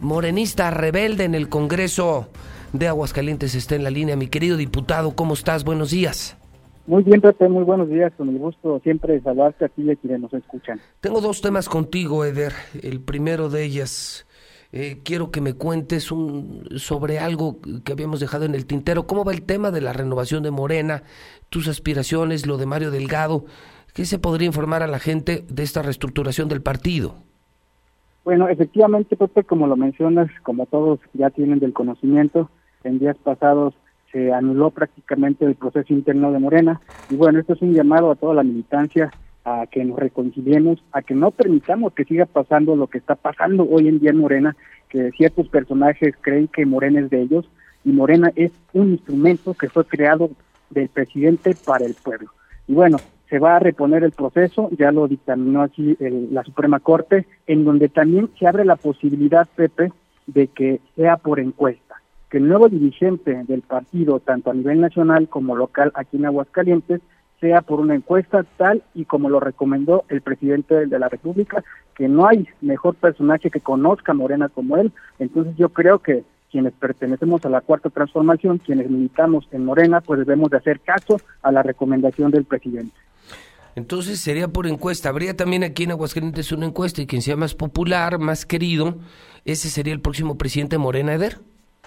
morenista rebelde en el Congreso de Aguascalientes, está en la línea. Mi querido diputado, ¿cómo estás? Buenos días. Muy bien, Pepe, muy buenos días. Con el gusto siempre saludarte a ti y a quienes nos escuchan. Tengo dos temas contigo, Eder. El primero de ellas, eh, quiero que me cuentes un, sobre algo que habíamos dejado en el tintero. ¿Cómo va el tema de la renovación de Morena? Tus aspiraciones, lo de Mario Delgado. ¿Qué se podría informar a la gente de esta reestructuración del partido? Bueno, efectivamente, Pepe, como lo mencionas, como todos ya tienen del conocimiento, en días pasados se anuló prácticamente el proceso interno de Morena. Y bueno, esto es un llamado a toda la militancia a que nos reconciliemos, a que no permitamos que siga pasando lo que está pasando hoy en día en Morena, que ciertos personajes creen que Morena es de ellos y Morena es un instrumento que fue creado del presidente para el pueblo. Y bueno, se va a reponer el proceso, ya lo dictaminó así la Suprema Corte, en donde también se abre la posibilidad, Pepe, de que sea por encuesta, que el nuevo dirigente del partido, tanto a nivel nacional como local aquí en Aguascalientes, sea por una encuesta tal y como lo recomendó el presidente de la República, que no hay mejor personaje que conozca Morena como él. Entonces yo creo que quienes pertenecemos a la cuarta transformación, quienes militamos en Morena, pues debemos de hacer caso a la recomendación del presidente. Entonces sería por encuesta. Habría también aquí en Aguascalientes una encuesta y quien sea más popular, más querido, ese sería el próximo presidente Morena Eder.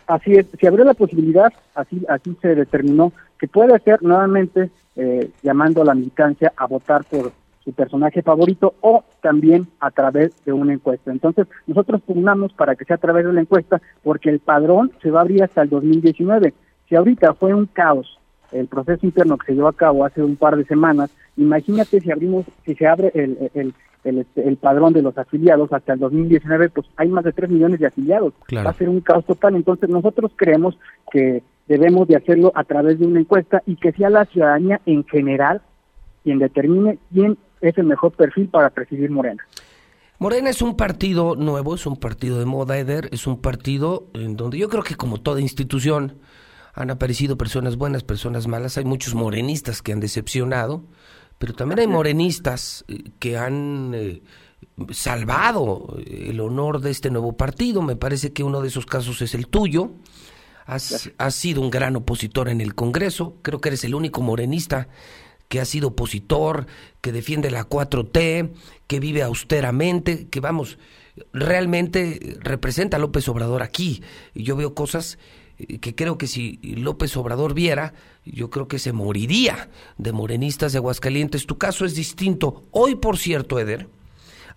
Así es, si abrió la posibilidad, así, así se determinó, que puede ser nuevamente eh, llamando a la militancia a votar por su personaje favorito o también a través de una encuesta. Entonces, nosotros pugnamos para que sea a través de la encuesta porque el padrón se va a abrir hasta el 2019. Si ahorita fue un caos el proceso interno que se llevó a cabo hace un par de semanas, imagínate si abrimos, si se abre el, el, el, el padrón de los afiliados hasta el 2019, pues hay más de 3 millones de afiliados. Va a ser un caos total. Entonces nosotros creemos que debemos de hacerlo a través de una encuesta y que sea la ciudadanía en general quien determine quién es el mejor perfil para presidir Morena. Morena es un partido nuevo, es un partido de moda, Eder, es un partido en donde yo creo que como toda institución han aparecido personas buenas, personas malas, hay muchos morenistas que han decepcionado, pero también hay morenistas eh, que han eh, salvado el honor de este nuevo partido. Me parece que uno de esos casos es el tuyo. Has, has, sido un gran opositor en el Congreso. Creo que eres el único morenista que ha sido opositor, que defiende la 4T, que vive austeramente, que vamos, realmente representa a López Obrador aquí. Y yo veo cosas eh, que creo que si López Obrador viera, yo creo que se moriría de morenistas de Aguascalientes. Tu caso es distinto. Hoy, por cierto, Eder,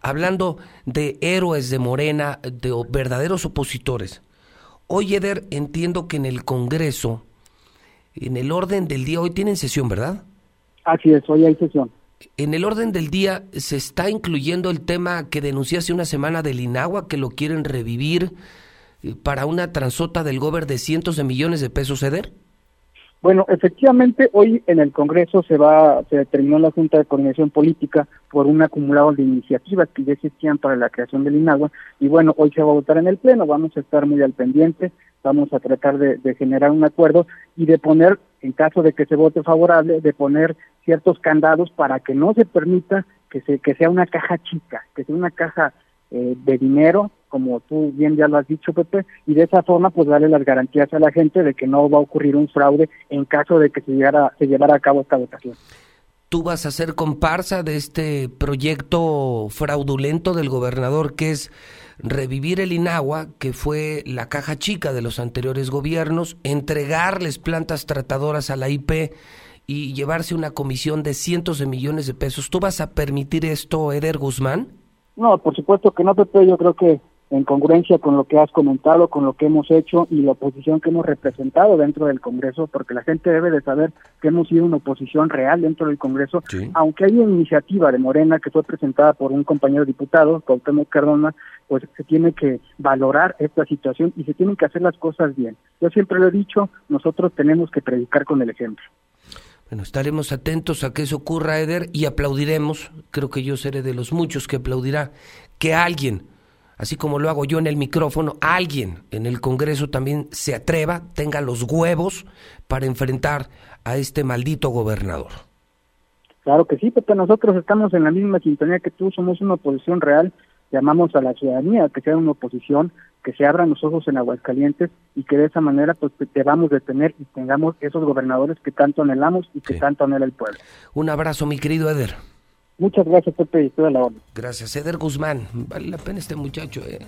hablando de héroes de Morena, de verdaderos opositores, hoy, Eder, entiendo que en el Congreso, en el orden del día, hoy tienen sesión, ¿verdad? Así es, hoy hay sesión. En el orden del día se está incluyendo el tema que denuncié hace una semana del INAGUA, que lo quieren revivir eh, para una transota del gober de cientos de millones de pesos, Eder. Bueno, efectivamente, hoy en el Congreso se va, se determinó la Junta de Coordinación Política por un acumulado de iniciativas que ya existían para la creación del INAGUA y bueno, hoy se va a votar en el Pleno, vamos a estar muy al pendiente, vamos a tratar de, generar un acuerdo y de poner, en caso de que se vote favorable, de poner ciertos candados para que no se permita que, se, que sea una caja chica, que sea una caja eh, de dinero, como tú bien ya lo has dicho, Pepe, y de esa forma pues darle las garantías a la gente de que no va a ocurrir un fraude en caso de que se, llegara, se llevara a cabo esta votación. ¿Tú vas a ser comparsa de este proyecto fraudulento del gobernador que es revivir el INAGUA, que fue la caja chica de los anteriores gobiernos, entregarles plantas tratadoras a la IP y llevarse una comisión de cientos de millones de pesos? ¿Tú vas a permitir esto, Eder Guzmán? No, por supuesto que no, Pepe. Yo creo que en congruencia con lo que has comentado, con lo que hemos hecho y la oposición que hemos representado dentro del Congreso, porque la gente debe de saber que hemos sido una oposición real dentro del Congreso, aunque hay una iniciativa de Morena que fue presentada por un compañero diputado, Cuauhtémoc Cardona, pues se tiene que valorar esta situación y se tienen que hacer las cosas bien. Yo siempre lo he dicho, nosotros tenemos que predicar con el ejemplo. Bueno, estaremos atentos a que eso ocurra, Eder, y aplaudiremos, creo que yo seré de los muchos que aplaudirá, que alguien, así como lo hago yo en el micrófono, alguien en el Congreso también se atreva, tenga los huevos para enfrentar a este maldito gobernador. Claro que sí, Pepe, nosotros estamos en la misma sintonía que tú, somos una oposición real, llamamos a la ciudadanía que sea una oposición que se abran los ojos en Aguascalientes y que de esa manera pues debamos de tener y tengamos esos gobernadores que tanto anhelamos y que tanto anhela el pueblo. Un abrazo, mi querido Eder. Muchas gracias, Pepe, y toda la hora. Gracias, Eder Guzmán. Vale la pena este muchacho, eh.